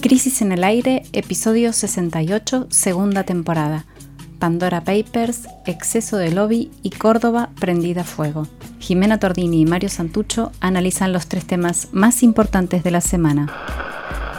Crisis en el Aire, episodio 68, segunda temporada. Pandora Papers, Exceso de Lobby y Córdoba prendida a fuego. Jimena Tordini y Mario Santucho analizan los tres temas más importantes de la semana.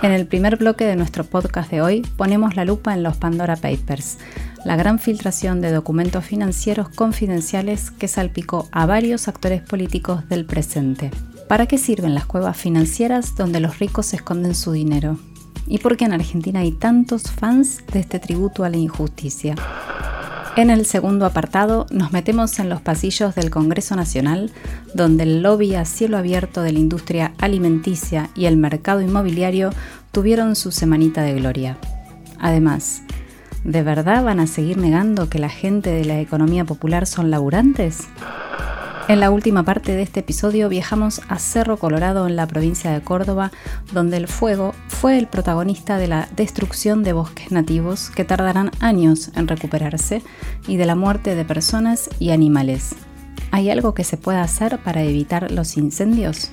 En el primer bloque de nuestro podcast de hoy ponemos la lupa en los Pandora Papers, la gran filtración de documentos financieros confidenciales que salpicó a varios actores políticos del presente. ¿Para qué sirven las cuevas financieras donde los ricos esconden su dinero? ¿Y por qué en Argentina hay tantos fans de este tributo a la injusticia? En el segundo apartado nos metemos en los pasillos del Congreso Nacional, donde el lobby a cielo abierto de la industria alimenticia y el mercado inmobiliario tuvieron su semanita de gloria. Además, ¿de verdad van a seguir negando que la gente de la economía popular son laburantes? En la última parte de este episodio viajamos a Cerro Colorado en la provincia de Córdoba, donde el fuego fue el protagonista de la destrucción de bosques nativos que tardarán años en recuperarse y de la muerte de personas y animales. ¿Hay algo que se pueda hacer para evitar los incendios?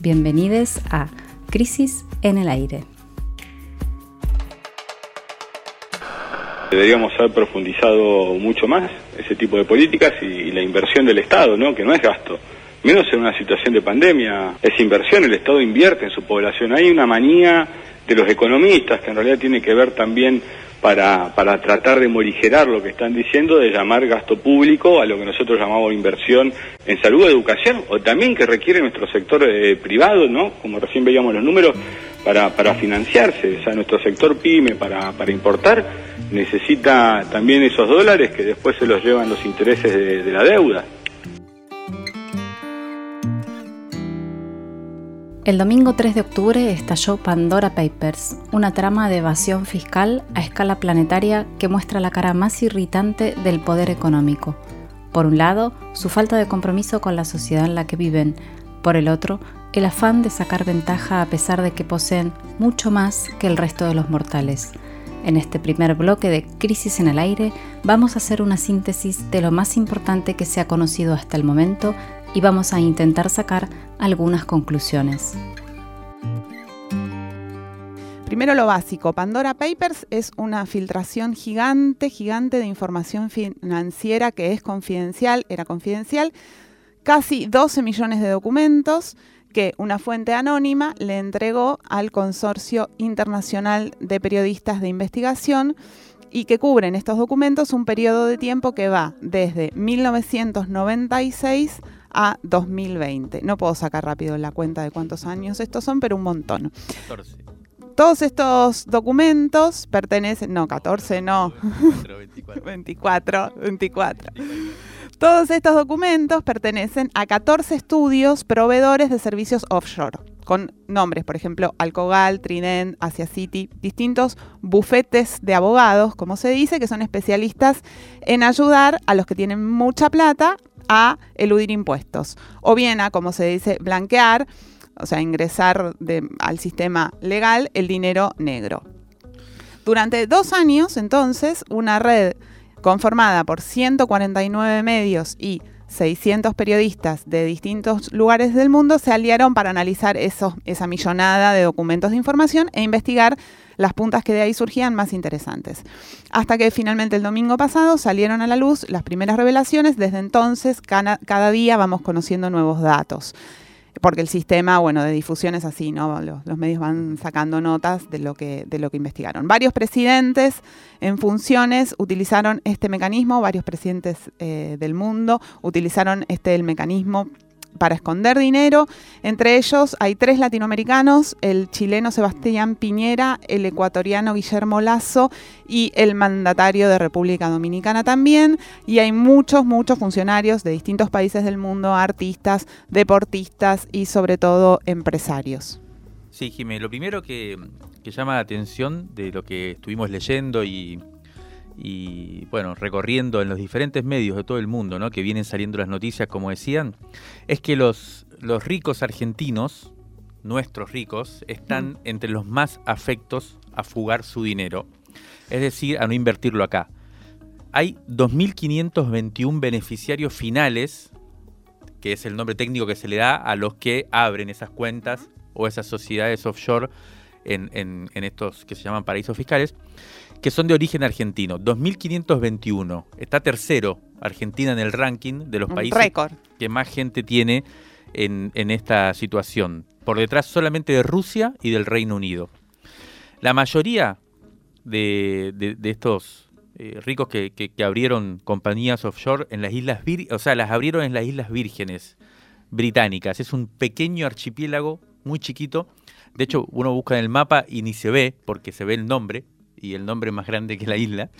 Bienvenidos a Crisis en el Aire. Deberíamos haber profundizado mucho más ese tipo de políticas y, la inversión del Estado, ¿no? que no es gasto. Menos en una situación de pandemia, es inversión, el Estado invierte en su población. Hay una manía de los economistas que en realidad tiene que ver también para, para tratar de morigerar lo que están diciendo, de llamar gasto público a lo que nosotros llamamos inversión en salud, educación, o también que requiere nuestro sector eh, privado, ¿no? Como recién veíamos los números, para, para financiarse, o sea, nuestro sector pyme para, para importar necesita también esos dólares que después se los llevan los intereses de, la deuda. El domingo 3 de octubre estalló Pandora Papers, una trama de evasión fiscal a escala planetaria que muestra la cara más irritante del poder económico. Por un lado, su falta de compromiso con la sociedad en la que viven, por el otro, el afán de sacar ventaja a pesar de que poseen mucho más que el resto de los mortales. En este primer bloque de Crisis en el Aire vamos a hacer una síntesis de lo más importante que se ha conocido hasta el momento y vamos a intentar sacar algunas conclusiones. Primero lo básico, Pandora Papers es una filtración gigante, gigante de información financiera que es confidencial, era confidencial, casi 12 millones de documentos que una fuente anónima le entregó al Consorcio Internacional de Periodistas de Investigación y que cubren estos documentos un periodo de tiempo que va desde 1996 a 2020. No puedo sacar rápido la cuenta de cuántos años estos son, pero un montón. 14. Todos estos documentos pertenecen, no, 14 no, 24, 24. 24. Todos estos documentos pertenecen a 14 estudios proveedores de servicios offshore, con nombres, por ejemplo, Alcogal, Trident, Asia City, distintos bufetes de abogados, como se dice, que son especialistas en ayudar a los que tienen mucha plata a eludir impuestos, o bien a, como se dice, blanquear, o sea, ingresar al sistema legal el dinero negro. Durante dos años, entonces, una red conformada por 149 medios y 600 periodistas de distintos lugares del mundo se aliaron para analizar esa millonada de documentos de información e investigar las puntas que de ahí surgían más interesantes. Hasta que finalmente el domingo pasado salieron a la luz las primeras revelaciones, desde entonces cada día vamos conociendo nuevos datos porque el sistema, bueno, de difusión es así, ¿no? Los, medios van sacando notas de lo, que, de lo que investigaron. Varios presidentes en funciones utilizaron este mecanismo, varios presidentes eh, del mundo utilizaron este el mecanismo para esconder dinero. Entre ellos hay tres latinoamericanos, el chileno Sebastián Piñera, el ecuatoriano Guillermo Lazo y el mandatario de República Dominicana también. Y hay muchos, muchos funcionarios de distintos países del mundo, artistas, deportistas y sobre todo empresarios. Sí, Jimé, lo primero que, que llama la atención de lo que estuvimos leyendo y y bueno, recorriendo en los diferentes medios de todo el mundo, ¿no? que vienen saliendo las noticias, como decían, es que los, los ricos argentinos, nuestros ricos, están mm. entre los más afectos a fugar su dinero, es decir, a no invertirlo acá. Hay 2.521 beneficiarios finales, que es el nombre técnico que se le da a los que abren esas cuentas o esas sociedades offshore en, en, estos que se llaman paraísos fiscales, que son de origen argentino. 2.521. Está tercero Argentina en el ranking de los países que más gente tiene en, en esta situación. Por detrás solamente de Rusia y del Reino Unido. La mayoría de, de, estos eh, ricos que, que, abrieron compañías offshore en las islas o sea, las abrieron en las islas vírgenes británicas. Es un pequeño archipiélago muy chiquito. De hecho, uno busca en el mapa y ni se ve, porque se ve el nombre, y el nombre más grande que la isla.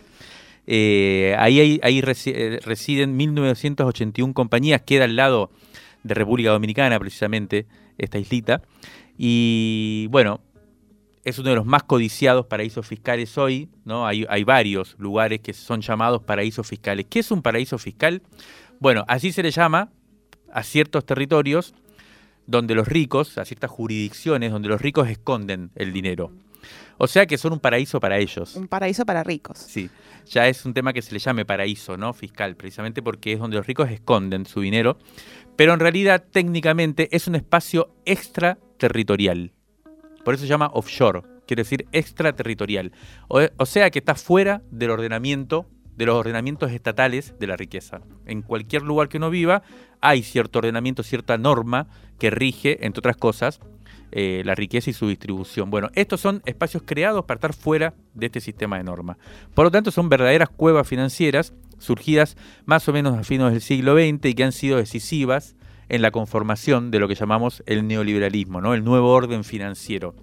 Eh, ahí, eh, residen 1981 compañías, queda al lado de República Dominicana, precisamente, esta islita. Y bueno, es uno de los más codiciados paraísos fiscales hoy, ¿no? Hay varios lugares que son llamados paraísos fiscales. ¿Qué es un paraíso fiscal? Bueno, así se le llama a ciertos territorios donde los ricos, a ciertas jurisdicciones donde los ricos esconden el dinero. O sea que son un paraíso para ellos. Un paraíso para ricos. Sí, ya es un tema que se le llame paraíso, ¿no? Fiscal, precisamente porque es donde los ricos esconden su dinero. Pero en realidad, técnicamente, es un espacio extraterritorial. Por eso se llama offshore, quiere decir extraterritorial. O, sea que está fuera del ordenamiento, de los ordenamientos estatales de la riqueza. En cualquier lugar que uno viva hay cierto ordenamiento, cierta norma que rige, entre otras cosas, eh, la riqueza y su distribución. Bueno, estos son espacios creados para estar fuera de este sistema de normas. Por lo tanto, son verdaderas cuevas financieras surgidas más o menos a fines del siglo XX y que han sido decisivas en la conformación de lo que llamamos el neoliberalismo, el nuevo orden financiero.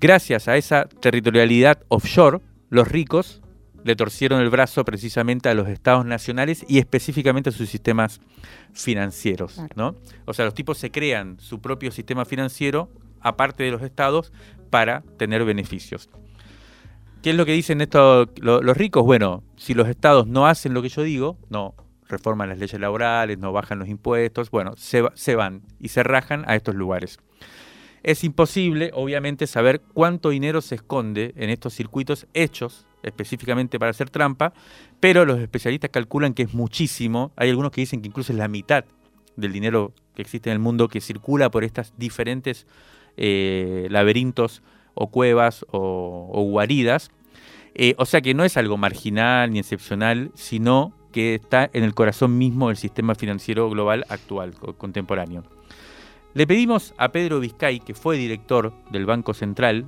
Gracias a esa territorialidad offshore, los ricos le torcieron el brazo precisamente a los estados nacionales y específicamente a sus sistemas financieros. ¿no? O sea, los tipos se crean su propio sistema financiero aparte de los estados para tener beneficios. ¿Qué es lo que dicen estos, los ricos? Bueno, si los estados no hacen lo que yo digo, no reforman las leyes laborales, no bajan los impuestos, bueno, se, se van y se rajan a estos lugares. Es imposible, obviamente, saber cuánto dinero se esconde en estos circuitos hechos específicamente para hacer trampa, pero los especialistas calculan que es muchísimo. Hay algunos que dicen que incluso es la mitad del dinero que existe en el mundo que circula por estas diferentes eh, laberintos o cuevas o, guaridas. Eh, o sea que no es algo marginal ni excepcional, sino que está en el corazón mismo del sistema financiero global actual, contemporáneo. Le pedimos a Pedro Vizcay, que fue director del Banco Central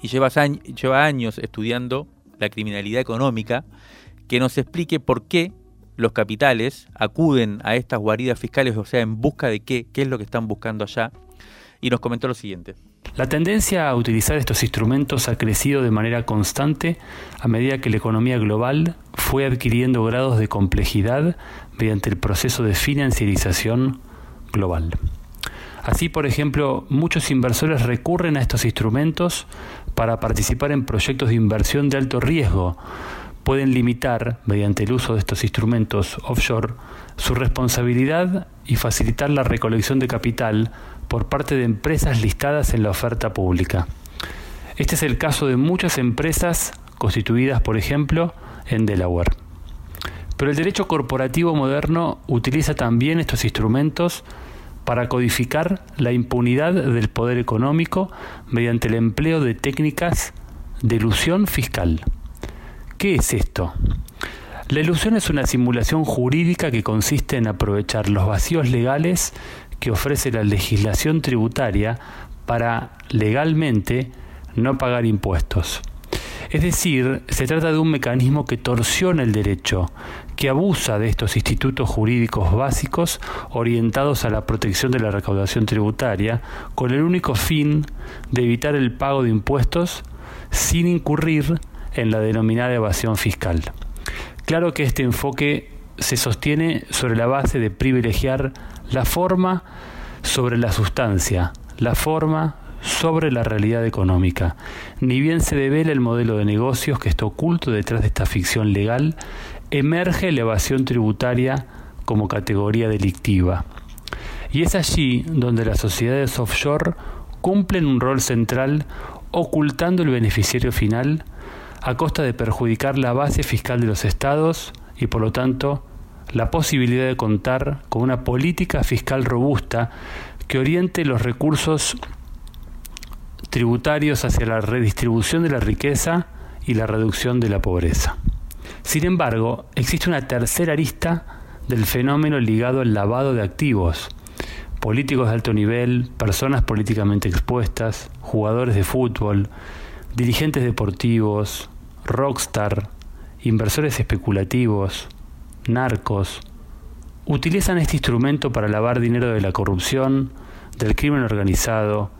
y lleva, años estudiando la criminalidad económica, que nos explique por qué los capitales acuden a estas guaridas fiscales, o sea, en busca de qué, qué es lo que están buscando allá, y nos comentó lo siguiente. La tendencia a utilizar estos instrumentos ha crecido de manera constante a medida que la economía global fue adquiriendo grados de complejidad mediante el proceso de financiarización global. Así, por ejemplo, muchos inversores recurren a estos instrumentos para participar en proyectos de inversión de alto riesgo. Pueden limitar, mediante el uso de estos instrumentos offshore, su responsabilidad y facilitar la recolección de capital por parte de empresas listadas en la oferta pública. Este es el caso de muchas empresas constituidas, por ejemplo, en Delaware. Pero el derecho corporativo moderno utiliza también estos instrumentos para codificar la impunidad del poder económico mediante el empleo de técnicas de ilusión fiscal. ¿Qué es esto? La ilusión es una simulación jurídica que consiste en aprovechar los vacíos legales que ofrece la legislación tributaria para legalmente no pagar impuestos. Es decir, se trata de un mecanismo que torsiona el derecho, que abusa de estos institutos jurídicos básicos orientados a la protección de la recaudación tributaria, con el único fin de evitar el pago de impuestos sin incurrir en la denominada evasión fiscal. Claro que este enfoque se sostiene sobre la base de privilegiar la forma sobre la sustancia, la forma sobre la realidad económica. Ni bien se devela el modelo de negocios que está oculto detrás de esta ficción legal, emerge la evasión tributaria como categoría delictiva. Y es allí donde las sociedades offshore cumplen un rol central ocultando el beneficiario final a costa de perjudicar la base fiscal de los estados y por lo tanto la posibilidad de contar con una política fiscal robusta que oriente los recursos tributarios hacia la redistribución de la riqueza y la reducción de la pobreza. Sin embargo, existe una tercera arista del fenómeno ligado al lavado de activos. Políticos de alto nivel, personas políticamente expuestas, jugadores de fútbol, dirigentes deportivos, rockstar, inversores especulativos, narcos, utilizan este instrumento para lavar dinero de la corrupción, del crimen organizado,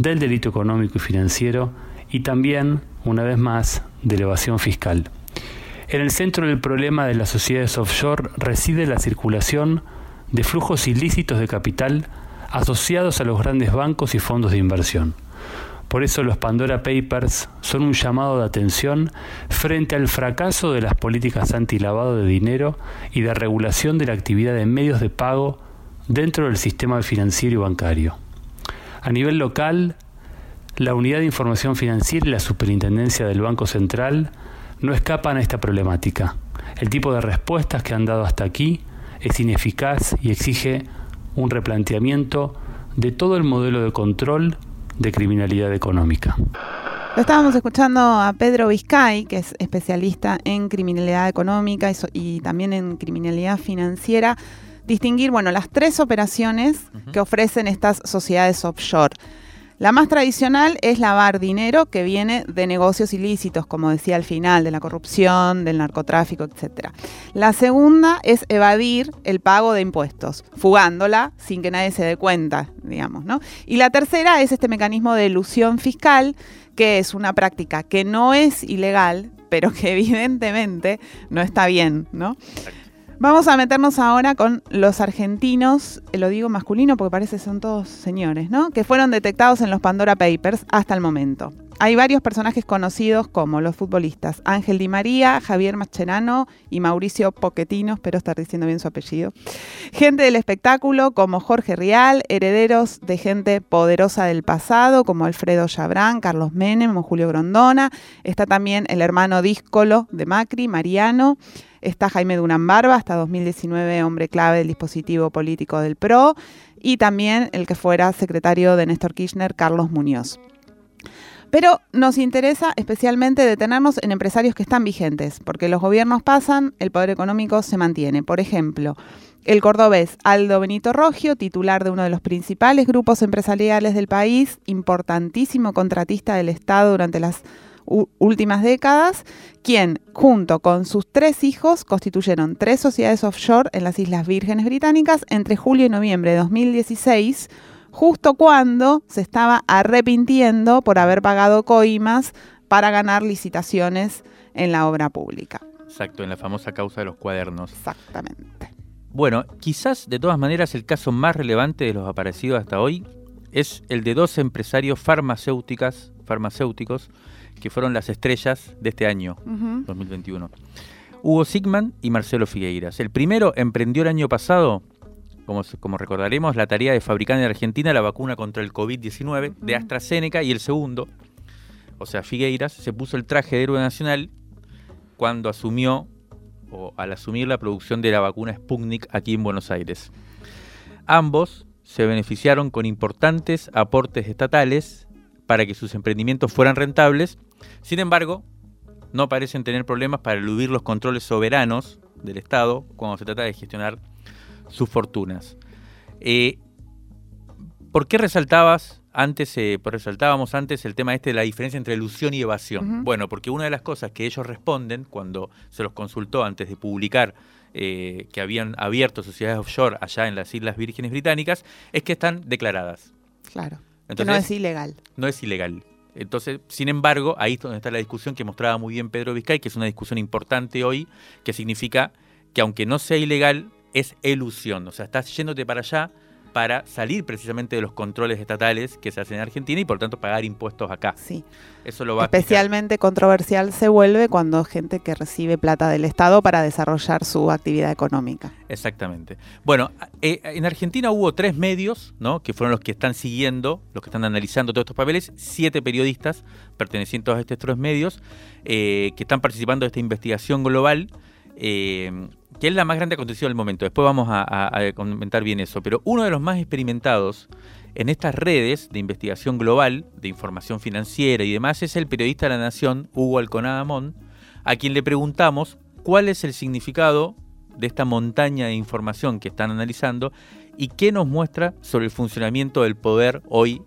del delito económico y financiero y también, una vez más, de evasión fiscal. En el centro del problema de las sociedades offshore reside la circulación de flujos ilícitos de capital asociados a los grandes bancos y fondos de inversión. Por eso los Pandora Papers son un llamado de atención frente al fracaso de las políticas antilavado de dinero y de regulación de la actividad de medios de pago dentro del sistema financiero y bancario. A nivel local, la Unidad de Información Financiera y la Superintendencia del Banco Central no escapan a esta problemática. El tipo de respuestas que han dado hasta aquí es ineficaz y exige un replanteamiento de todo el modelo de control de criminalidad económica. Estábamos escuchando a Pedro Vizcay, que es especialista en criminalidad económica y, también en criminalidad financiera, distinguir bueno, las tres operaciones que ofrecen estas sociedades offshore. La más tradicional es lavar dinero que viene de negocios ilícitos, como decía al final, de la corrupción, del narcotráfico, etc. La segunda es evadir el pago de impuestos, fugándola sin que nadie se dé cuenta, digamos, ¿no? Y la tercera es este mecanismo de ilusión fiscal, que es una práctica que no es ilegal, pero que evidentemente no está bien, ¿no? Vamos a meternos ahora con los argentinos, eh, lo digo masculino porque parece que son todos señores, ¿no? Que fueron detectados en los Pandora Papers hasta el momento. Hay varios personajes conocidos como los futbolistas Ángel Di María, Javier Mascherano y Mauricio Poquetino, espero estar diciendo bien su apellido. Gente del espectáculo como Jorge Rial, herederos de gente poderosa del pasado como Alfredo Chabrán, Carlos Menem o Julio Grondona. Está también el hermano díscolo de Macri, Mariano. Está Jaime Durán Barba, hasta 2019 hombre clave del dispositivo político del PRO, y también el que fuera secretario de Néstor Kirchner, Carlos Muñoz. Pero nos interesa especialmente detenernos en empresarios que están vigentes, porque los gobiernos pasan, el poder económico se mantiene. Por ejemplo, el cordobés Aldo Benito Rogio, titular de uno de los principales grupos empresariales del país, importantísimo contratista del Estado durante las últimas décadas, quien junto con sus tres hijos constituyeron tres sociedades offshore en las Islas Vírgenes Británicas entre julio y noviembre de 2016, justo cuando se estaba arrepintiendo por haber pagado coimas para ganar licitaciones en la obra pública. Exacto, en la famosa causa de los cuadernos. Exactamente. Bueno, quizás de todas maneras el caso más relevante de los aparecidos hasta hoy es el de dos empresarios farmacéuticas, farmacéuticos que fueron las estrellas de este año, 2021. Hugo Sigman y Marcelo Figueiras. El primero emprendió el año pasado, como, como recordaremos, la tarea de fabricar en Argentina la vacuna contra el COVID-19 de AstraZeneca y el segundo, o sea, Figueiras, se puso el traje de héroe nacional cuando asumió, o al asumir la producción de la vacuna Sputnik aquí en Buenos Aires. Ambos se beneficiaron con importantes aportes estatales para que sus emprendimientos fueran rentables sin embargo, no parecen tener problemas para eludir los controles soberanos del Estado cuando se trata de gestionar sus fortunas. Eh, ¿Por qué resaltabas antes, eh, resaltábamos antes el tema este de la diferencia entre ilusión y evasión? Bueno, porque una de las cosas que ellos responden cuando se los consultó antes de publicar eh, que habían abierto sociedades offshore allá en las Islas Vírgenes Británicas es que están declaradas. Claro. Que no es ilegal. No es ilegal. Entonces, sin embargo, ahí es donde está la discusión que mostraba muy bien Pedro Vizcay, que es una discusión importante hoy, que significa que aunque no sea ilegal, es elusión. O sea, estás yéndote para allá para salir precisamente de los controles estatales que se hacen en Argentina y por tanto pagar impuestos acá. Sí. Eso lo va Especialmente controversial se vuelve cuando gente que recibe plata del Estado para desarrollar su actividad económica. Exactamente. Bueno, eh, en Argentina hubo tres medios, ¿no? Que fueron los que están siguiendo, los que están analizando todos estos papeles, siete periodistas pertenecientes a estos tres medios, eh, que están participando de esta investigación global. Eh, que es la más grande acontecido del momento. Después vamos a, comentar bien eso. Pero uno de los más experimentados en estas redes de investigación global, de información financiera y demás, es el periodista de la Nación, Hugo Alconada Mon, a quien le preguntamos cuál es el significado de esta montaña de información que están analizando y qué nos muestra sobre el funcionamiento del poder hoy,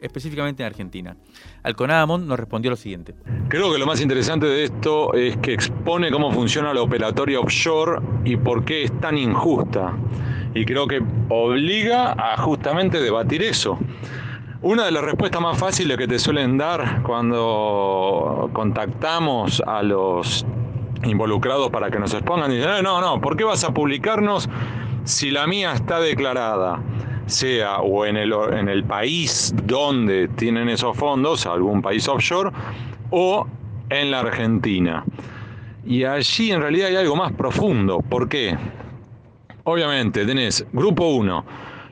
específicamente en Argentina. Alconadamón nos respondió lo siguiente. Creo que lo más interesante de esto es que expone cómo funciona la operatoria offshore y por qué es tan injusta. Y creo que obliga a justamente debatir eso. Una de las respuestas más fáciles que te suelen dar cuando contactamos a los involucrados para que nos expongan, dicen, eh, no, no, ¿por qué vas a publicarnos si la mía está declarada? Sea o en el, en el país donde tienen esos fondos, algún país offshore, o en la Argentina. Y allí en realidad hay algo más profundo. ¿Por qué? Obviamente tenés grupo 1,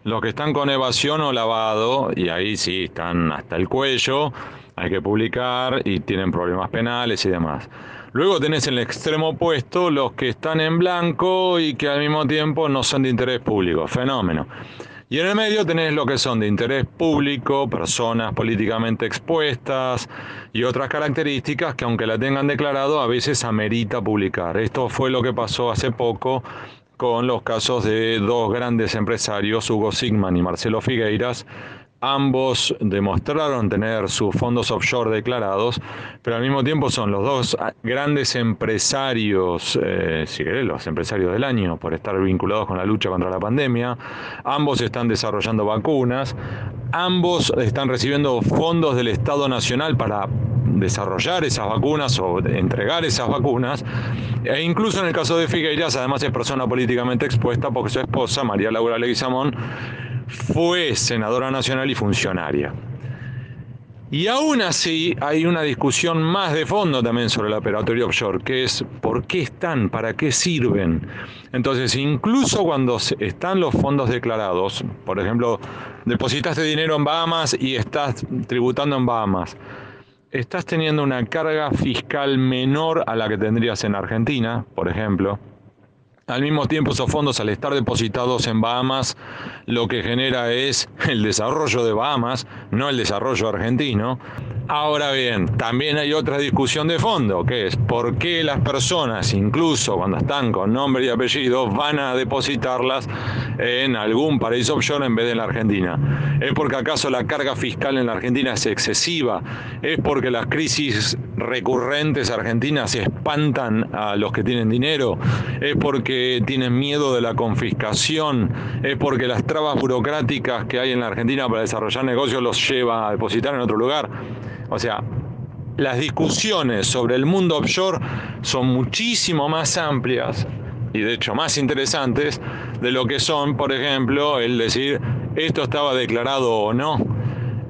los que están con evasión o lavado, y ahí sí están hasta el cuello, hay que publicar y tienen problemas penales y demás. Luego tenés en el extremo opuesto los que están en blanco y que al mismo tiempo no son de interés público. Fenómeno. Y en el medio tenés lo que son de interés público, personas políticamente expuestas y otras características que aunque la tengan declarado a veces amerita publicar. Esto fue lo que pasó hace poco con los casos de dos grandes empresarios, Hugo Sigman y Marcelo Figueiras, Ambos demostraron tener sus fondos offshore declarados, pero al mismo tiempo son los dos grandes empresarios, eh, si querés, los empresarios del año, por estar vinculados con la lucha contra la pandemia. Ambos están desarrollando vacunas. Ambos están recibiendo fondos del Estado Nacional para desarrollar esas vacunas o entregar esas vacunas. E incluso en el caso de Figueiras, además es persona políticamente expuesta porque su esposa, María Laura Leguizamón, fue senadora nacional y funcionaria. Y aún así hay una discusión más de fondo también sobre la operatoria offshore, que es por qué están, para qué sirven. Entonces, incluso cuando están los fondos declarados, por ejemplo, depositaste dinero en Bahamas y estás tributando en Bahamas, estás teniendo una carga fiscal menor a la que tendrías en Argentina, por ejemplo. Al mismo tiempo, esos fondos, al estar depositados en Bahamas, lo que genera es el desarrollo de Bahamas, no el desarrollo argentino. Ahora bien, también hay otra discusión de fondo, que es por qué las personas, incluso cuando están con nombre y apellido, van a depositarlas en algún paraíso offshore en vez de en la Argentina. ¿Es porque acaso la carga fiscal en la Argentina es excesiva? ¿Es porque las crisis recurrentes argentinas espantan a los que tienen dinero? ¿Es porque tienen miedo de la confiscación? ¿Es porque las trabas burocráticas que hay en la Argentina para desarrollar negocios los lleva a depositar en otro lugar? O sea, las discusiones sobre el mundo offshore son muchísimo más amplias y de hecho más interesantes de lo que son, por ejemplo, el decir esto estaba declarado o no.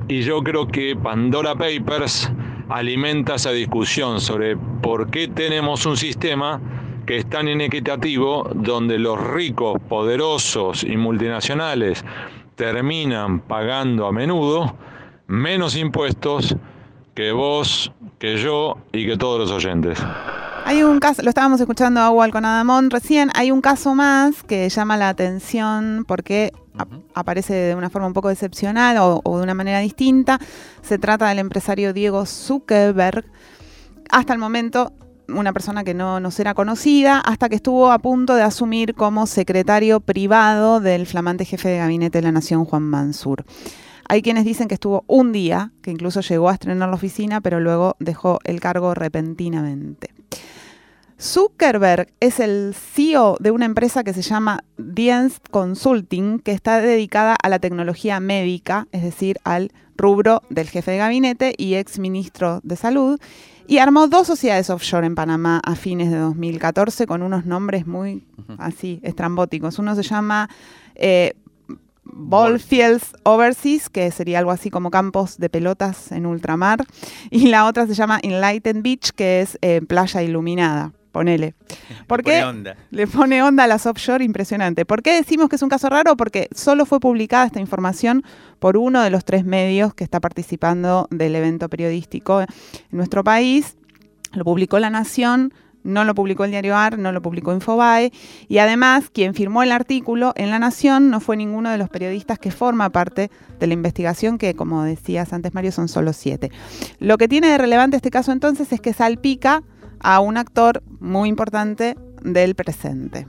Y yo creo que Pandora Papers alimenta esa discusión sobre por qué tenemos un sistema que es tan inequitativo donde los ricos, poderosos y multinacionales terminan pagando a menudo menos impuestos que vos, que yo y que todos los oyentes. Hay un caso, lo estábamos escuchando a Wal con Adamón recién, hay un caso más que llama la atención porque aparece de una forma un poco excepcional o, de una manera distinta. Se trata del empresario Diego Zuckerberg. Hasta el momento una persona que no nos era conocida, hasta que estuvo a punto de asumir como secretario privado del flamante jefe de gabinete de la Nación, Juan Mansur. Hay quienes dicen que estuvo un día, que incluso llegó a estrenar la oficina, pero luego dejó el cargo repentinamente. Zuckerberg es el CEO de una empresa que se llama Dienst Consulting, que está dedicada a la tecnología médica, es decir, al rubro del jefe de gabinete y ex ministro de Salud, y armó dos sociedades offshore en Panamá a fines de 2014 con unos nombres muy así estrambóticos. Uno se llama eh, Ballfields Overseas, que sería algo así como campos de pelotas en ultramar, y la otra se llama Enlightened Beach, que es eh, playa iluminada. Ponele. ¿Por qué? Le pone onda a las offshore impresionante. ¿Por qué decimos que es un caso raro? Porque solo fue publicada esta información por uno de los tres medios que está participando del evento periodístico en nuestro país. Lo publicó La Nación, no lo publicó el diario AR, no lo publicó Infobae, y además quien firmó el artículo en La Nación no fue ninguno de los periodistas que forma parte de la investigación, que como decías antes Mario son solo siete. Lo que tiene de relevante este caso entonces es que salpica a un actor muy importante del presente.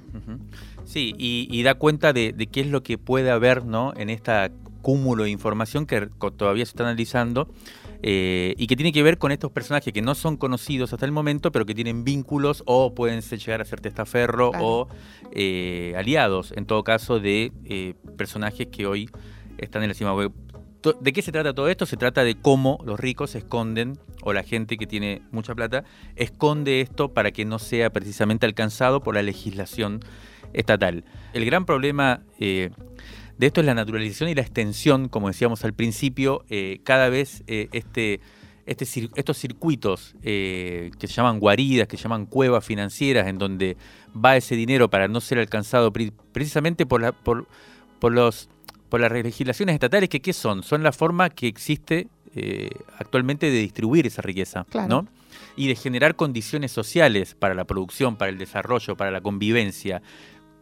Sí, y, da cuenta de, qué es lo que puede haber ¿no? en esta cúmulo de información que todavía se está analizando eh, y que tiene que ver con estos personajes que no son conocidos hasta el momento, pero que tienen vínculos o pueden llegar a ser testaferro o eh, aliados, en todo caso, de eh, personajes que hoy están en la cima. ¿De qué se trata todo esto? Se trata de cómo los ricos esconden, o la gente que tiene mucha plata, esconde esto para que no sea precisamente alcanzado por la legislación estatal. El gran problema de esto es la naturalización y la extensión, como decíamos al principio, eh, cada vez eh, este, este, estos circuitos eh, que se llaman guaridas, que se llaman cuevas financieras, en donde va ese dinero para no ser alcanzado precisamente por, la, por, por, los, por las legislaciones estatales, que ¿qué son? Son la forma que existe actualmente de distribuir esa riqueza, ¿no? Y de generar condiciones sociales para la producción, para el desarrollo, para la convivencia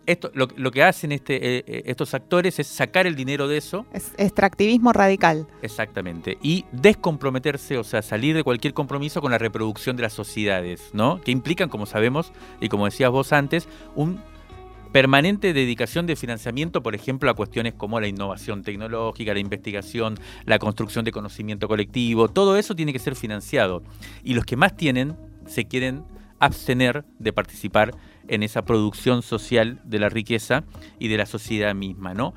esto, lo, que hacen este, eh, eh, estos actores es sacar el dinero de eso. Es extractivismo radical. Exactamente. Y descomprometerse, o sea, salir de cualquier compromiso con la reproducción de las sociedades, ¿no? Que implican, como sabemos, y como decías vos antes, un permanente dedicación de financiamiento, por ejemplo, a cuestiones como la innovación tecnológica, la investigación, la construcción de conocimiento colectivo, todo eso tiene que ser financiado. Y los que más tienen se quieren abstener de participar en esa producción social de la riqueza y de la sociedad misma. ¿no?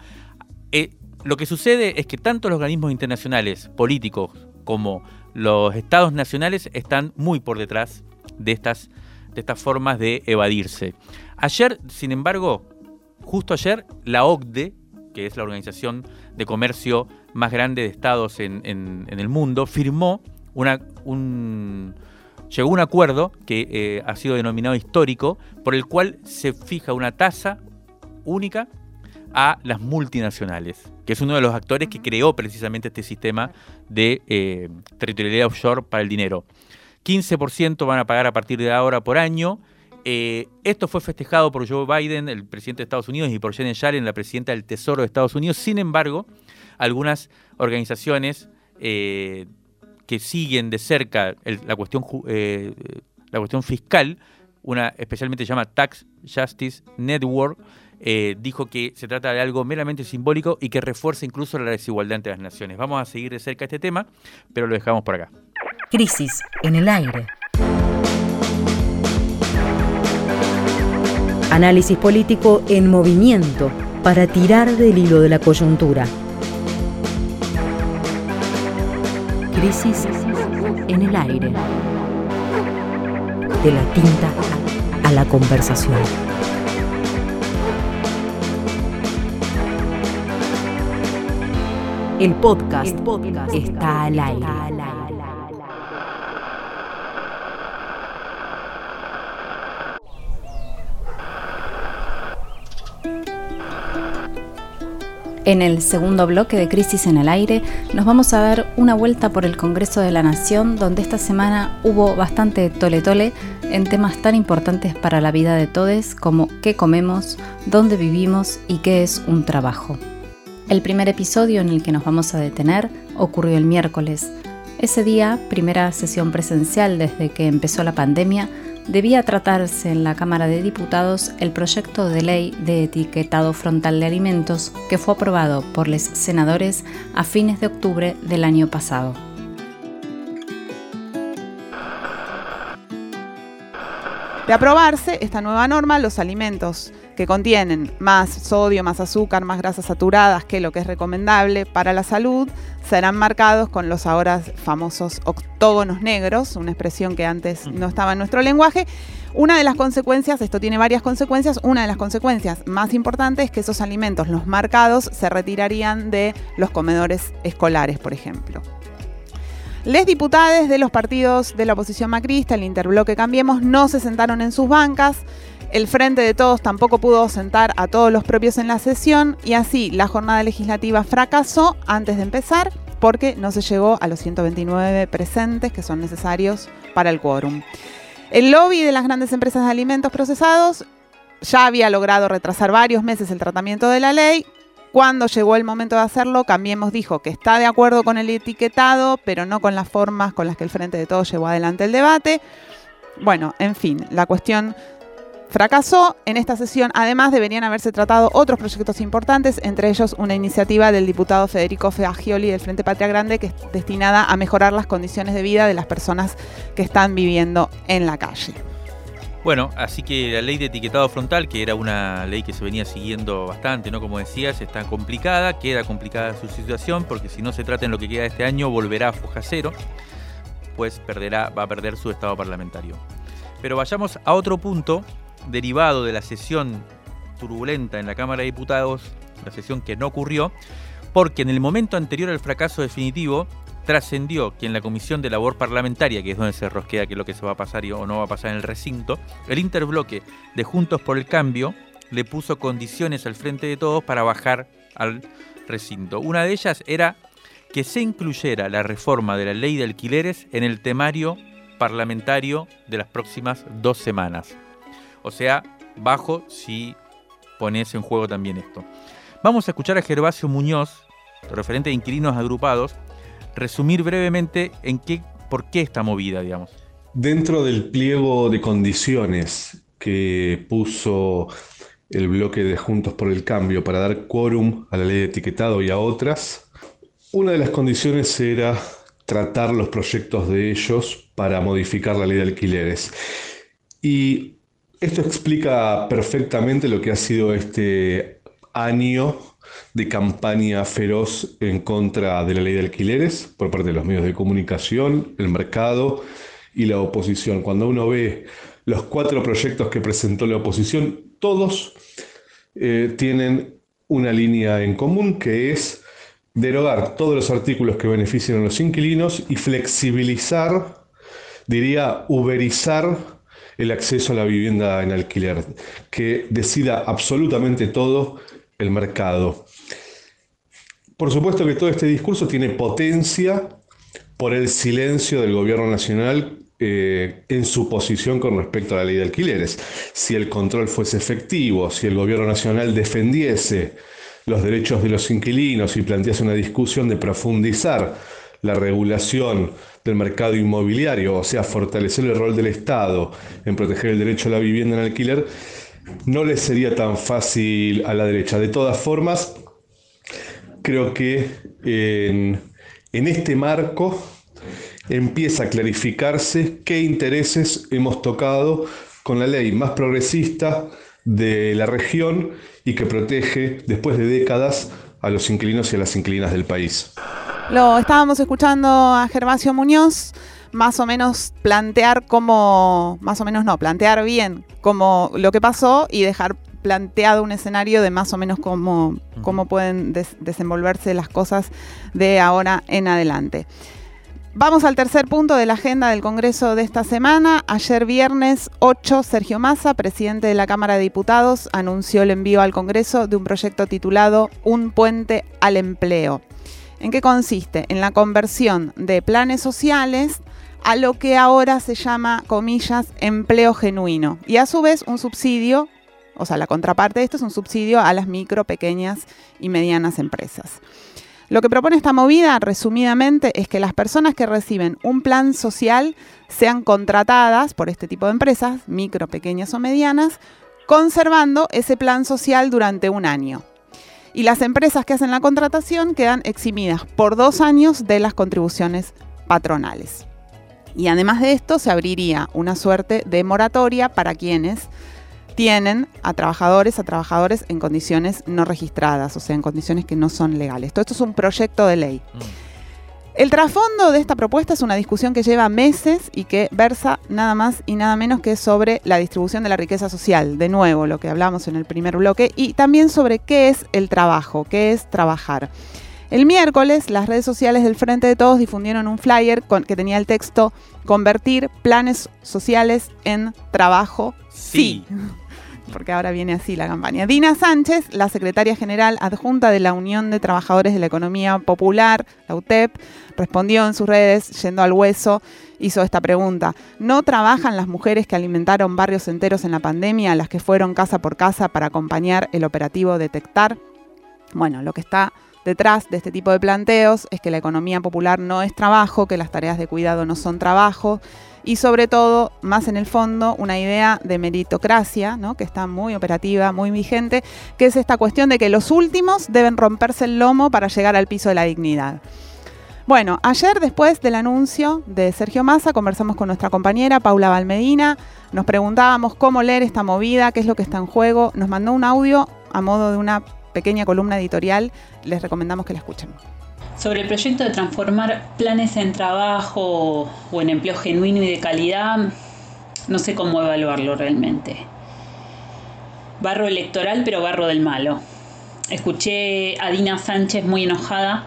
Eh, lo que sucede es que tanto los organismos internacionales, políticos, como los estados nacionales están muy por detrás de estas, de estas formas de evadirse. Ayer, sin embargo, justo ayer, la OCDE, que es la organización de comercio más grande de estados en, en el mundo, firmó una, un, llegó un acuerdo que eh, ha sido denominado histórico, por el cual se fija una tasa única a las multinacionales, que es uno de los actores que creó precisamente este sistema de eh, territorialidad offshore para el dinero. 15% van a pagar a partir de ahora por año. Eh, esto fue festejado por Joe Biden, el presidente de Estados Unidos, y por Janet Yellen, la presidenta del Tesoro de Estados Unidos. Sin embargo, algunas organizaciones que siguen de cerca la, cuestión, eh, la cuestión fiscal, una especialmente se llama Tax Justice Network, eh, dijo que se trata de algo meramente simbólico y que refuerza incluso la desigualdad entre las naciones. Vamos a seguir de cerca este tema, pero lo dejamos por acá. Crisis en el aire. Análisis político en movimiento para tirar del hilo de la coyuntura. Crisis en el aire. De la tinta a la conversación. El podcast, está al aire. En el segundo bloque de Crisis en el Aire nos vamos a dar una vuelta por el Congreso de la Nación, donde esta semana hubo bastante tole tole en temas tan importantes para la vida de todos como qué comemos, dónde vivimos y qué es un trabajo. El primer episodio en el que nos vamos a detener ocurrió el miércoles. Ese día, primera sesión presencial desde que empezó la pandemia, debía tratarse en la Cámara de Diputados el proyecto de ley de etiquetado frontal de alimentos que fue aprobado por los senadores a fines de octubre del año pasado. De aprobarse esta nueva norma, los alimentos que contienen más sodio, más azúcar, más grasas saturadas que lo que es recomendable para la salud, serán marcados con los ahora famosos octógonos negros, una expresión que antes no estaba en nuestro lenguaje. Una de las consecuencias, esto tiene varias consecuencias, una de las consecuencias más importantes es que esos alimentos, los marcados, se retirarían de los comedores escolares, por ejemplo. Les diputados de los partidos de la oposición macrista, el interbloque Cambiemos, no se sentaron en sus bancas. El Frente de Todos tampoco pudo sentar a todos los propios en la sesión y así la jornada legislativa fracasó antes de empezar porque no se llegó a los 129 presentes que son necesarios para el quórum. El lobby de las grandes empresas de alimentos procesados ya había logrado retrasar varios meses el tratamiento de la ley. Cuando llegó el momento de hacerlo, Cambiemos dijo que está de acuerdo con el etiquetado, pero no con las formas con las que el Frente de Todos llevó adelante el debate. Bueno, en fin, la cuestión fracasó. En esta sesión, además, deberían haberse tratado otros proyectos importantes, entre ellos una iniciativa del diputado Federico Feagioli del Frente Patria Grande, que es destinada a mejorar las condiciones de vida de las personas que están viviendo en la calle. Bueno, así que la ley de etiquetado frontal, que era una ley que se venía siguiendo bastante, ¿no? Como decías, está complicada, queda complicada su situación, porque si no se trata en lo que queda este año, volverá a foja cero, pues perderá, va a perder su estado parlamentario. Pero vayamos a otro punto, derivado de la sesión turbulenta en la Cámara de Diputados, la sesión que no ocurrió, porque en el momento anterior al fracaso definitivo, trascendió que en la Comisión de Labor Parlamentaria, que es donde se rosquea que lo que se va a pasar o no va a pasar en el recinto, el interbloque de Juntos por el Cambio le puso condiciones al frente de todos para bajar al recinto. Una de ellas era que se incluyera la reforma de la ley de alquileres en el temario parlamentario de las próximas dos semanas. O sea, bajo si pones en juego también esto. Vamos a escuchar a Gervasio Muñoz, referente de inquilinos agrupados, resumir brevemente en qué, por qué esta movida, digamos. Dentro del pliego de condiciones que puso el bloque de Juntos por el Cambio para dar quórum a la ley de etiquetado y a otras, una de las condiciones era tratar los proyectos de ellos para modificar la ley de alquileres. Y esto explica perfectamente lo que ha sido este año de campaña feroz en contra de la ley de alquileres por parte de los medios de comunicación, el mercado y la oposición. Cuando uno ve los cuatro proyectos que presentó la oposición, todos eh, tienen una línea en común que es derogar todos los artículos que benefician a los inquilinos y flexibilizar, diría, uberizar el acceso a la vivienda en alquiler, que decida absolutamente todo el mercado. Por supuesto que todo este discurso tiene potencia por el silencio del gobierno nacional eh, en su posición con respecto a la ley de alquileres. Si el control fuese efectivo, si el gobierno nacional defendiese los derechos de los inquilinos y plantease una discusión de profundizar la regulación del mercado inmobiliario, o sea, fortalecer el rol del Estado en proteger el derecho a la vivienda en alquiler, no le sería tan fácil a la derecha. De todas formas, creo que en, este marco empieza a clarificarse qué intereses hemos tocado con la ley más progresista de la región y que protege después de décadas a los inquilinos y a las inquilinas del país. Lo estábamos escuchando a Gervasio Muñoz más o menos plantear cómo, más o menos no, plantear bien como lo que pasó y dejar planteado un escenario de más o menos cómo, cómo pueden desenvolverse las cosas de ahora en adelante. Vamos al tercer punto de la agenda del Congreso de esta semana. Ayer viernes 8, Sergio Massa, presidente de la Cámara de Diputados, anunció el envío al Congreso de un proyecto titulado Un puente al empleo. ¿En qué consiste? En la conversión de planes sociales a lo que ahora se llama, comillas, empleo genuino. Y a su vez un subsidio, o sea, la contraparte de esto es un subsidio a las micro, pequeñas y medianas empresas. Lo que propone esta movida, resumidamente, es que las personas que reciben un plan social sean contratadas por este tipo de empresas, micro, pequeñas o medianas, conservando ese plan social durante un año. Y las empresas que hacen la contratación quedan eximidas por dos años de las contribuciones patronales. Y además de esto, se abriría una suerte de moratoria para quienes tienen a trabajadores, a trabajadores en condiciones no registradas, o sea, en condiciones que no son legales. Todo esto es un proyecto de ley. Mm. El trasfondo de esta propuesta es una discusión que lleva meses y que versa nada más y nada menos que sobre la distribución de la riqueza social, de nuevo, lo que hablamos en el primer bloque, y también sobre qué es el trabajo, qué es trabajar. El miércoles, las redes sociales del Frente de Todos difundieron un flyer que tenía el texto Convertir planes sociales en trabajo sí. porque ahora viene así la campaña. Dina Sánchez, la secretaria general adjunta de la Unión de Trabajadores de la Economía Popular, la UTEP, respondió en sus redes, yendo al hueso, hizo esta pregunta. ¿No trabajan las mujeres que alimentaron barrios enteros en la pandemia, las que fueron casa por casa para acompañar el operativo Detectar? Bueno, lo que está detrás de este tipo de planteos es que la economía popular no es trabajo, que las tareas de cuidado no son trabajo y sobre todo, más en el fondo, una idea de meritocracia, ¿no? que está muy operativa, muy vigente, que es esta cuestión de que los últimos deben romperse el lomo para llegar al piso de la dignidad. Bueno, ayer después del anuncio de Sergio Massa conversamos con nuestra compañera Paula Valmedina, nos preguntábamos cómo leer esta movida, qué es lo que está en juego, nos mandó un audio a modo de una pequeña columna editorial, les recomendamos que la escuchen. Sobre el proyecto de transformar planes en trabajo o en empleo genuino y de calidad, no sé cómo evaluarlo realmente. Barro electoral, pero barro del malo. Escuché a Dina Sánchez muy enojada.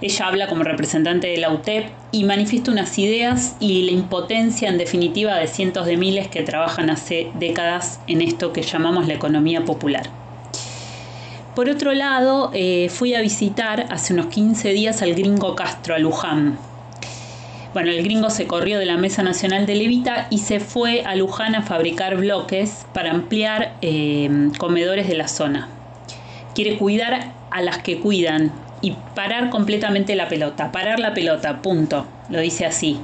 Ella habla como representante de la UTEP y manifiesta unas ideas y la impotencia en definitiva de cientos de miles que trabajan hace décadas en esto que llamamos la economía popular. Por otro lado, eh, fui a visitar hace unos 15 días al gringo Castro, a Luján. Bueno, el gringo se corrió de la Mesa Nacional de Levita y se fue a Luján a fabricar bloques para ampliar eh, comedores de la zona. Quiere cuidar a las que cuidan y parar completamente la pelota, parar la pelota, punto. Lo dice así.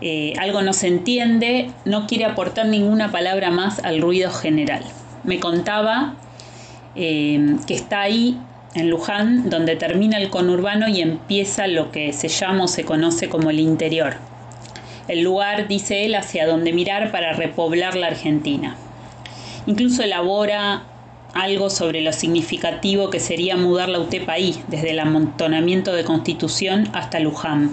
Eh, algo no se entiende, no quiere aportar ninguna palabra más al ruido general. Me contaba Em, que está ahí en Luján, donde termina el conurbano y empieza lo que se llama o se conoce como el interior. El lugar, dice él, hacia donde mirar para repoblar la Argentina. Incluso elabora algo sobre lo significativo que sería mudar la UTEP ahí, desde el amontonamiento de Constitución hasta Luján.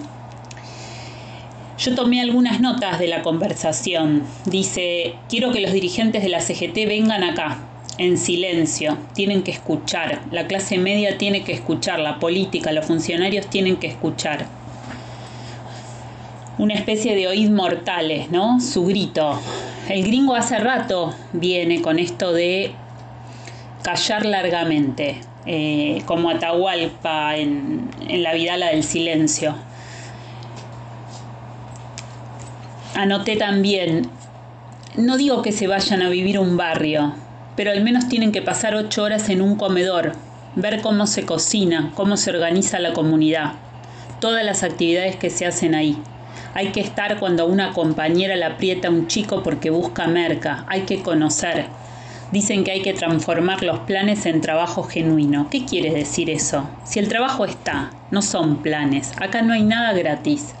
Yo tomé algunas notas de la conversación. Dice, quiero que los dirigentes de la CGT vengan acá, en silencio, tienen que escuchar, la clase media tiene que escuchar, la política, los funcionarios tienen que escuchar. Una especie de oíd mortales, ¿no? Su grito. El gringo hace rato viene con esto de callar largamente, eh, como Atahualpa en, en la Vidala del Silencio. Anoté también, no digo que se vayan a vivir un barrio, pero al menos tienen que pasar ocho horas en un comedor, ver cómo se cocina, cómo se organiza la comunidad, todas las actividades que se hacen ahí. Hay que estar cuando una compañera le aprieta a un chico porque busca merca, hay que conocer. Dicen que hay que transformar los planes en trabajo genuino. ¿Qué quiere decir eso? Si el trabajo está, no son planes, acá no hay nada gratis.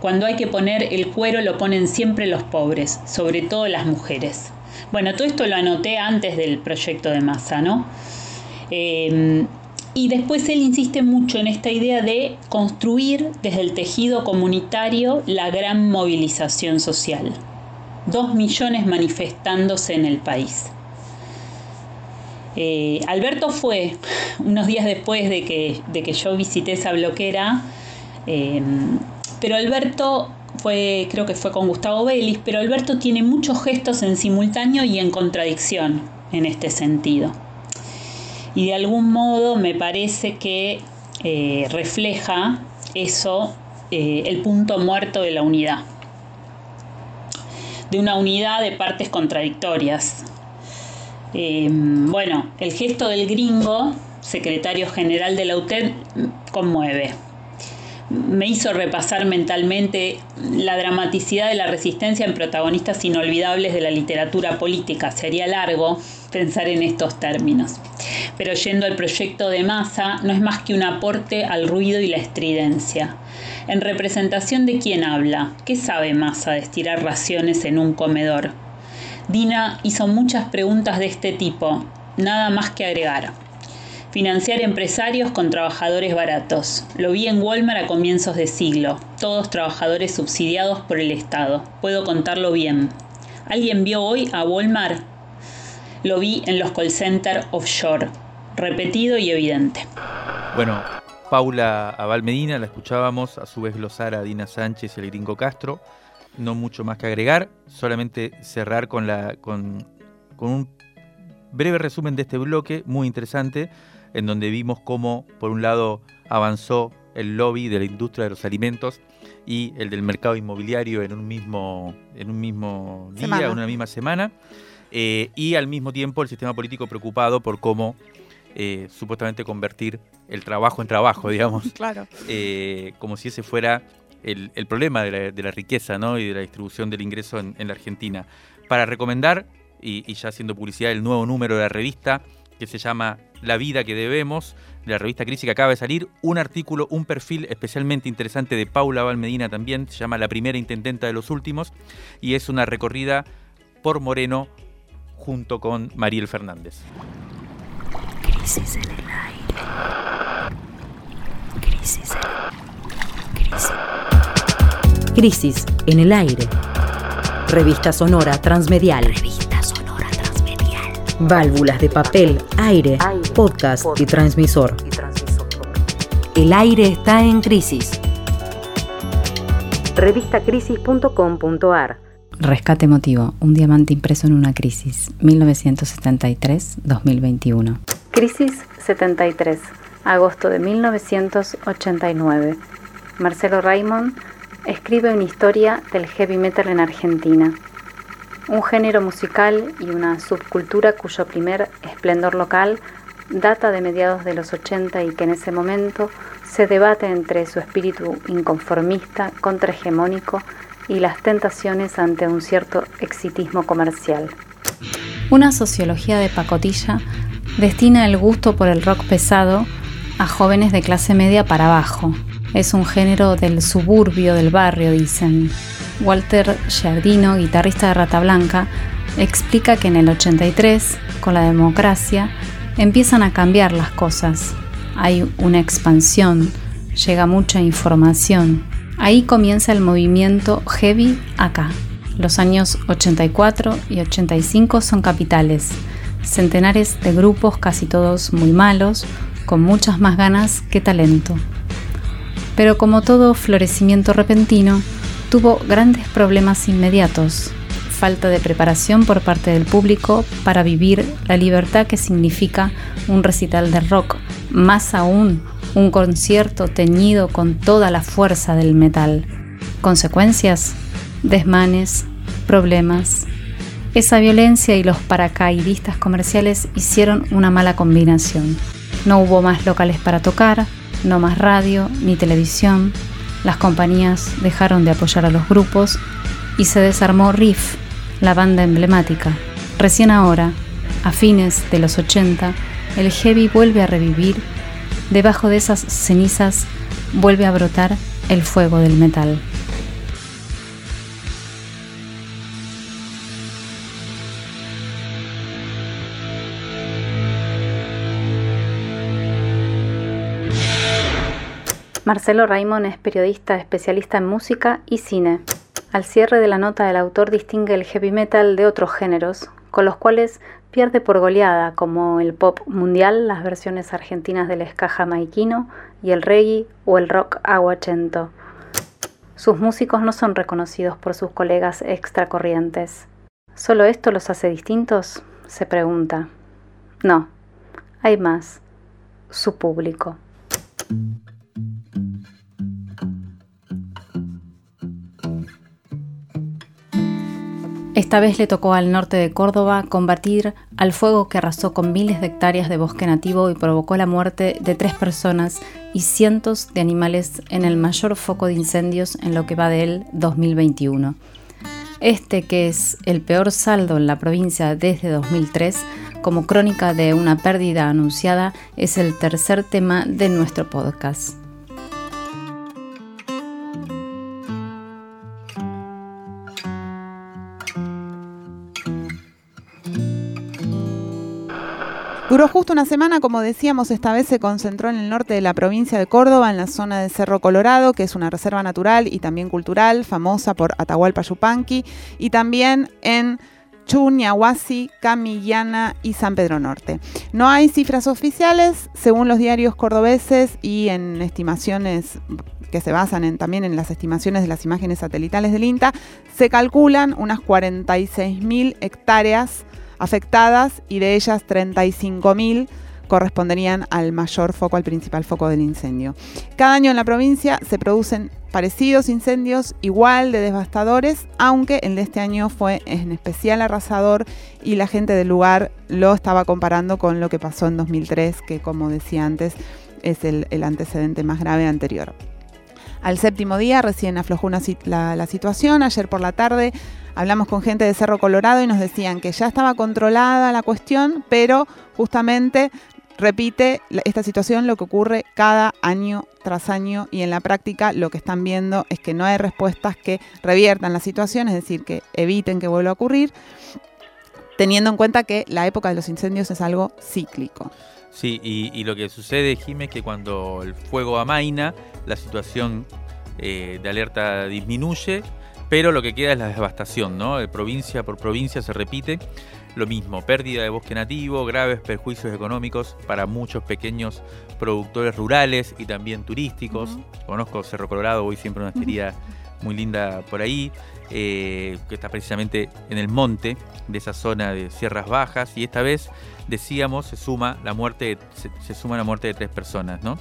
Cuando hay que poner el cuero lo ponen siempre los pobres, sobre todo las mujeres. Bueno, todo esto lo anoté antes del proyecto de masa, ¿no? Em, y después él insiste mucho en esta idea de construir desde el tejido comunitario la gran movilización social. Dos millones manifestándose en el país. Eh, Alberto fue, unos días después de que, de que yo visité esa bloquera, em, pero Alberto fue, creo que fue con Gustavo Vélez, pero Alberto tiene muchos gestos en simultáneo y en contradicción en este sentido. Y de algún modo me parece que eh, refleja eso, eh, el punto muerto de la unidad. De una unidad de partes contradictorias. Eh, bueno, el gesto del gringo, secretario general de la UTED, conmueve me hizo repasar mentalmente la dramaticidad de la resistencia en protagonistas inolvidables de la literatura política. Sería largo pensar en estos términos. Pero yendo al proyecto de masa, no es más que un aporte al ruido y la estridencia. ¿En representación de quién habla? ¿Qué sabe Massa de estirar raciones en un comedor? Dina hizo muchas preguntas de este tipo, nada más que agregar. Financiar empresarios con trabajadores baratos. Lo vi en Walmart a comienzos de siglo. Todos trabajadores subsidiados por el Estado. Puedo contarlo bien. ¿Alguien vio hoy a Walmart? Lo vi en los call center offshore. Repetido y evidente. Bueno, Paula Abal Medina la escuchábamos, a su vez glosar a Dina Sánchez y el gringo Castro. No mucho más que agregar, solamente cerrar con, la, con con un breve resumen de este bloque muy interesante, en donde vimos cómo, por un lado, avanzó el lobby de la industria de los alimentos y el del mercado inmobiliario en un mismo, en un mismo día, en una misma semana, eh, y al mismo tiempo el sistema político preocupado por cómo eh, supuestamente convertir el trabajo en trabajo, digamos, claro. Eh, como si ese fuera el, problema de la, riqueza ¿no? y de la distribución del ingreso en, la Argentina. Para recomendar, y, ya haciendo publicidad, el nuevo número de la revista que se llama La vida que debemos, de la revista Crisis que acaba de salir, un artículo, un perfil especialmente interesante de Paula Valmedina también, se llama La primera intendenta de los últimos, y es una recorrida por Moreno junto con Mariel Fernández. Crisis en el aire. Crisis Crisis. Crisis en el aire. Revista sonora transmedial. Revista sonora. Válvulas de papel, aire, podcast, y, transmisor. El aire está en crisis. Revistacrisis.com.ar Rescate emotivo, un diamante impreso en una crisis, 1973-2021. Crisis 73, agosto de 1989. Marcelo Raymond escribe una historia del heavy metal en Argentina, un género musical y una subcultura cuyo primer esplendor local data de mediados de los 80 y que en ese momento se debate entre su espíritu inconformista, contrahegemónico y las tentaciones ante un cierto exitismo comercial. Una sociología de pacotilla destina el gusto por el rock pesado a jóvenes de clase media para abajo. Es un género del suburbio del barrio, dicen. Walter Giardino, guitarrista de Rata Blanca, explica que en el 83, con la democracia, empiezan a cambiar las cosas. Hay una expansión, llega mucha información, Ahí comienza el movimiento heavy acá. Los años 84 y 85 son capitales. Centenares de grupos, casi todos muy malos, con muchas más ganas que talento. Pero como todo florecimiento repentino, tuvo grandes problemas inmediatos. Falta de preparación por parte del público para vivir la libertad que significa un recital de rock, más aún un concierto teñido con toda la fuerza del metal. Consecuencias, desmanes, problemas. Esa violencia y los paracaidistas comerciales hicieron una mala combinación. No hubo más locales para tocar, no más radio ni televisión. Las compañías dejaron de apoyar a los grupos y se desarmó Riff, la banda emblemática. Recién ahora, a fines de los 80, el heavy vuelve a revivir debajo de esas cenizas vuelve a brotar el fuego del metal. Marcelo Raimón es periodista especialista en música y cine. Al cierre de la nota, el autor distingue el heavy metal de otros géneros, con los cuales pierde por goleada, como el pop mundial, las versiones argentinas del ska jamaiquino y el reggae o el rock aguachento. Sus músicos no son reconocidos por sus colegas extracorrientes. ¿Solo esto los hace distintos? se pregunta. No, hay más. Su público. Esta vez le tocó al norte de Córdoba combatir al fuego que arrasó con miles de hectáreas de bosque nativo y provocó la muerte de tres personas y cientos de animales en el mayor foco de incendios en lo que va del 2021. Este, que es el peor saldo en la provincia desde 2003, como crónica de una pérdida anunciada, es el tercer tema de nuestro podcast. Duró justo una semana, como decíamos, esta vez se concentró en el norte de la provincia de Córdoba, en la zona de Cerro Colorado, que es una reserva natural y también cultural, famosa por Atahualpa Yupanqui, y también en Chuñahuasi, Camillana y San Pedro Norte. No hay cifras oficiales, según los diarios cordobeses y en estimaciones que se basan también en las estimaciones de las imágenes satelitales del INTA, se calculan unas 46.000 hectáreas afectadas y de ellas 35.000 corresponderían al mayor foco, al principal foco del incendio. Cada año en la provincia se producen parecidos incendios igual de devastadores, aunque el de este año fue en especial arrasador y la gente del lugar lo estaba comparando con lo que pasó en 2003, que como decía antes es el, antecedente más grave anterior. Al séptimo día recién aflojó la, la situación, ayer por la tarde hablamos con gente de Cerro Colorado y nos decían que ya estaba controlada la cuestión, pero justamente repite esta situación lo que ocurre cada año tras año y en la práctica lo que están viendo es que no hay respuestas que reviertan la situación, es decir, que eviten que vuelva a ocurrir, teniendo en cuenta que la época de los incendios es algo cíclico. Sí, y, lo que sucede, Jimé, es que cuando el fuego amaina, la situación eh, de alerta disminuye, pero lo que queda es la devastación, ¿no? De provincia por provincia se repite lo mismo, pérdida de bosque nativo, graves perjuicios económicos para muchos pequeños productores rurales y también turísticos. Conozco Cerro Colorado, voy siempre a una feria muy linda por ahí, eh, que está precisamente en el monte de esa zona de Sierras Bajas, y esta vez decíamos se suma la muerte, se, suma la muerte de tres personas, ¿no?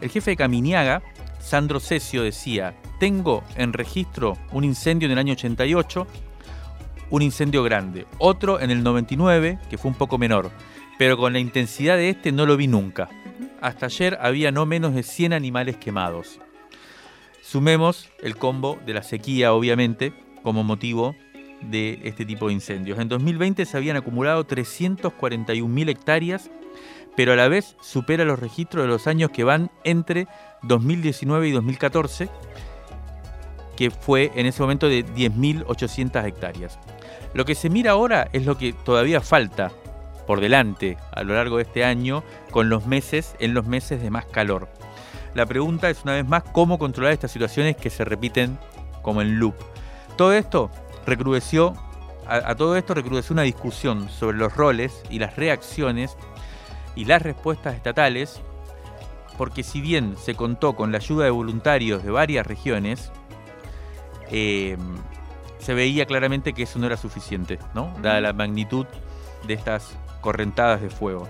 El jefe de Caminiaga, Sandro Cesio, decía: Tengo en registro un incendio en el año 88 un incendio grande, otro en el 99, que fue un poco menor, pero con la intensidad de este no lo vi nunca. Hasta ayer había no menos de 100 animales quemados. Sumemos el combo de la sequía, obviamente, como motivo de este tipo de incendios. En 2020 se habían acumulado 341.000 hectáreas, pero a la vez supera los registros de los años que van entre 2019 y 2014, que fue en ese momento de 10.800 hectáreas. Lo que se mira ahora es lo que todavía falta por delante a lo largo de este año con los meses en los meses de más calor. La pregunta es una vez más cómo controlar estas situaciones que se repiten como en loop. Todo esto recrudeció a, todo esto recrudeció una discusión sobre los roles y las reacciones y las respuestas estatales, porque si bien se contó con la ayuda de voluntarios de varias regiones, eh, se veía claramente que eso no era suficiente, ¿no? Dada la magnitud de estas correntadas de fuego.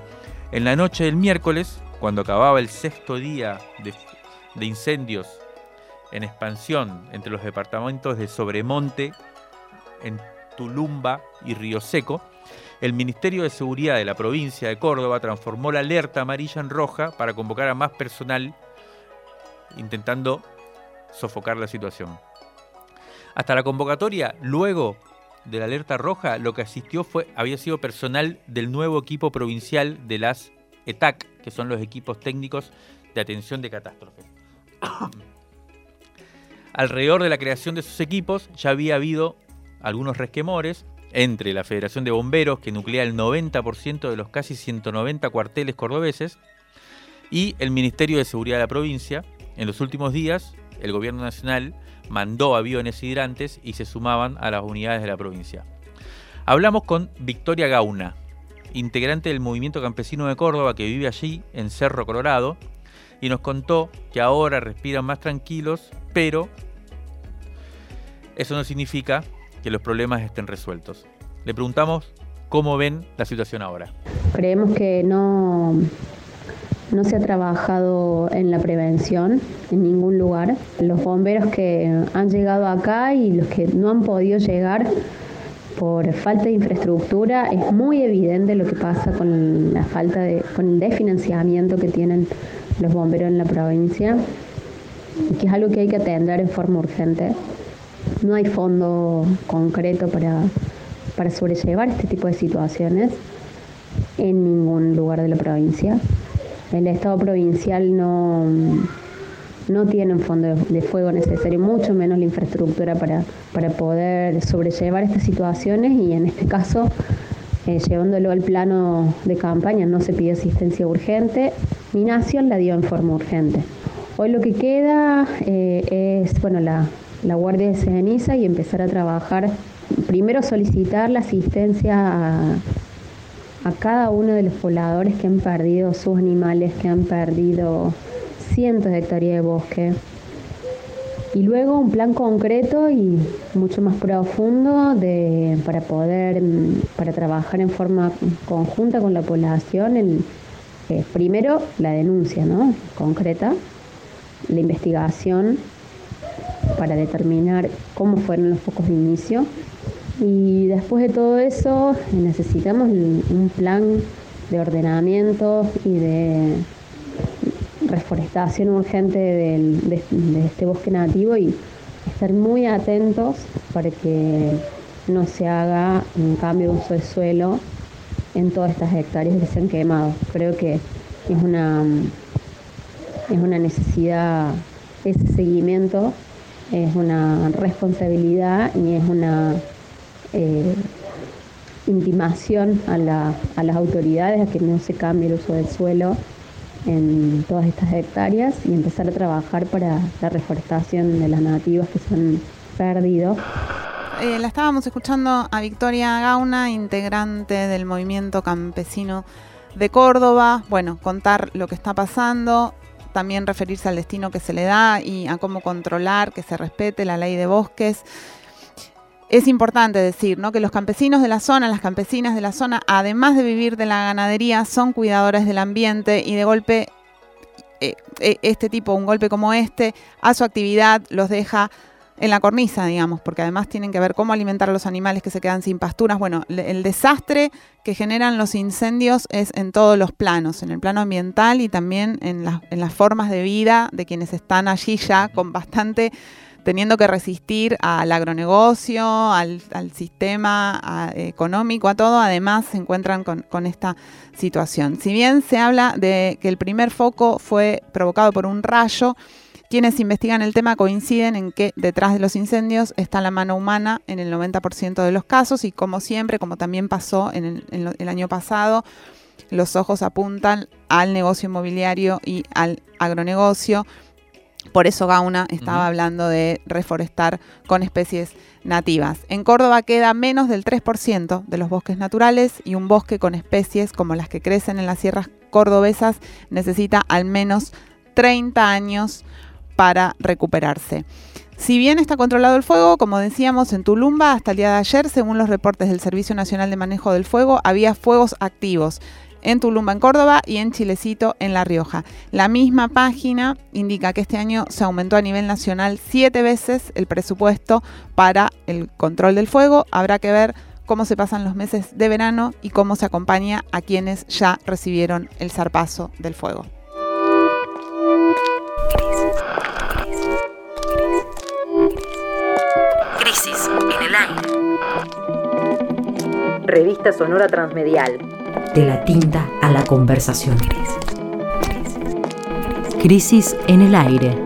En la noche del miércoles, cuando acababa el sexto día de, incendios en expansión entre los departamentos de Sobremonte, en Tulumba y Río Seco, el Ministerio de Seguridad de la provincia de Córdoba transformó la alerta amarilla en roja para convocar a más personal intentando sofocar la situación. Hasta la convocatoria, luego de la alerta roja, lo que asistió fue, había sido personal del nuevo equipo provincial de las ETAC, que son los equipos técnicos de atención de catástrofes. Alrededor de la creación de sus equipos ya había habido algunos resquemores entre la Federación de Bomberos, que nuclea el 90% de los casi 190 cuarteles cordobeses, y el Ministerio de Seguridad de la provincia. En los últimos días, el Gobierno Nacional mandó aviones hidrantes y se sumaban a las unidades de la provincia. Hablamos con Victoria Gauna, integrante del movimiento campesino de Córdoba que vive allí en Cerro Colorado, y nos contó que ahora respiran más tranquilos, pero eso no significa que los problemas estén resueltos. Le preguntamos cómo ven la situación ahora. Creemos que no no se ha trabajado en la prevención en ningún lugar. Los bomberos que han llegado acá y los que no han podido llegar por falta de infraestructura, es muy evidente lo que pasa con la falta de, con el desfinanciamiento que tienen los bomberos en la provincia, que es algo que hay que atender en forma urgente. No hay fondo concreto para, para sobrellevar este tipo de situaciones en ningún lugar de la provincia. El Estado provincial no, no tiene un fondo de fuego necesario, mucho menos la infraestructura para, para poder sobrellevar estas situaciones y en este caso, eh, llevándolo al plano de campaña, no se pide asistencia urgente, mi nación la dio en forma urgente. Hoy lo que queda eh, es bueno, la, la guardia de ceniza y empezar a trabajar, primero solicitar la asistencia a cada uno de los pobladores que han perdido sus animales, que han perdido cientos de hectáreas de bosque. Y luego un plan concreto y mucho más profundo de, para poder, para trabajar en forma conjunta con la población. El, eh, primero, la denuncia ¿no? concreta, la investigación para determinar cómo fueron los focos de inicio. Y después de todo eso necesitamos un plan de ordenamiento y de reforestación urgente de, este bosque nativo y estar muy atentos para que no se haga un cambio de uso de suelo en todas estas hectáreas que se han quemado. Creo que es una, es una necesidad ese seguimiento, es una responsabilidad y es una eh, intimación a, a las autoridades a que no se cambie el uso del suelo en todas estas hectáreas y empezar a trabajar para la reforestación de las nativas que se han perdido. Eh, la estábamos escuchando a Victoria Gauna, integrante del movimiento campesino de Córdoba. Bueno, contar lo que está pasando, también referirse al destino que se le da y a cómo controlar que se respete la ley de bosques es importante decir ¿no? que los campesinos de la zona, las campesinas de la zona, además de vivir de la ganadería, son cuidadores del ambiente y de golpe, eh, eh, este tipo, un golpe como este, a su actividad los deja en la cornisa, digamos, porque además tienen que ver cómo alimentar a los animales que se quedan sin pasturas. Bueno, el desastre que generan los incendios es en todos los planos, en el plano ambiental y también en, en las formas de vida de quienes están allí ya con bastante teniendo que resistir al agronegocio, al, sistema económico, a todo, además se encuentran con, esta situación. Si bien se habla de que el primer foco fue provocado por un rayo, quienes investigan el tema coinciden en que detrás de los incendios está la mano humana en el 90% de los casos y como siempre, como también pasó en el año pasado, los ojos apuntan al negocio inmobiliario y al agronegocio por eso Gauna estaba hablando de reforestar con especies nativas. En Córdoba queda menos del 3% de los bosques naturales y un bosque con especies como las que crecen en las sierras cordobesas necesita al menos 30 años para recuperarse. Si bien está controlado el fuego, como decíamos, en Tulumba hasta el día de ayer, según los reportes del Servicio Nacional de Manejo del Fuego, había fuegos activos en Tulumba, en Córdoba, y en Chilecito, en La Rioja. La misma página indica que este año se aumentó a nivel nacional siete veces el presupuesto para el control del fuego. Habrá que ver cómo se pasan los meses de verano y cómo se acompaña a quienes ya recibieron el zarpazo del fuego. Revista Sonora Transmedial de la tinta a la conversación. Crisis en el aire.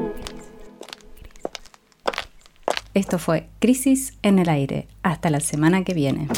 Esto fue Crisis en el aire. Hasta la semana que viene.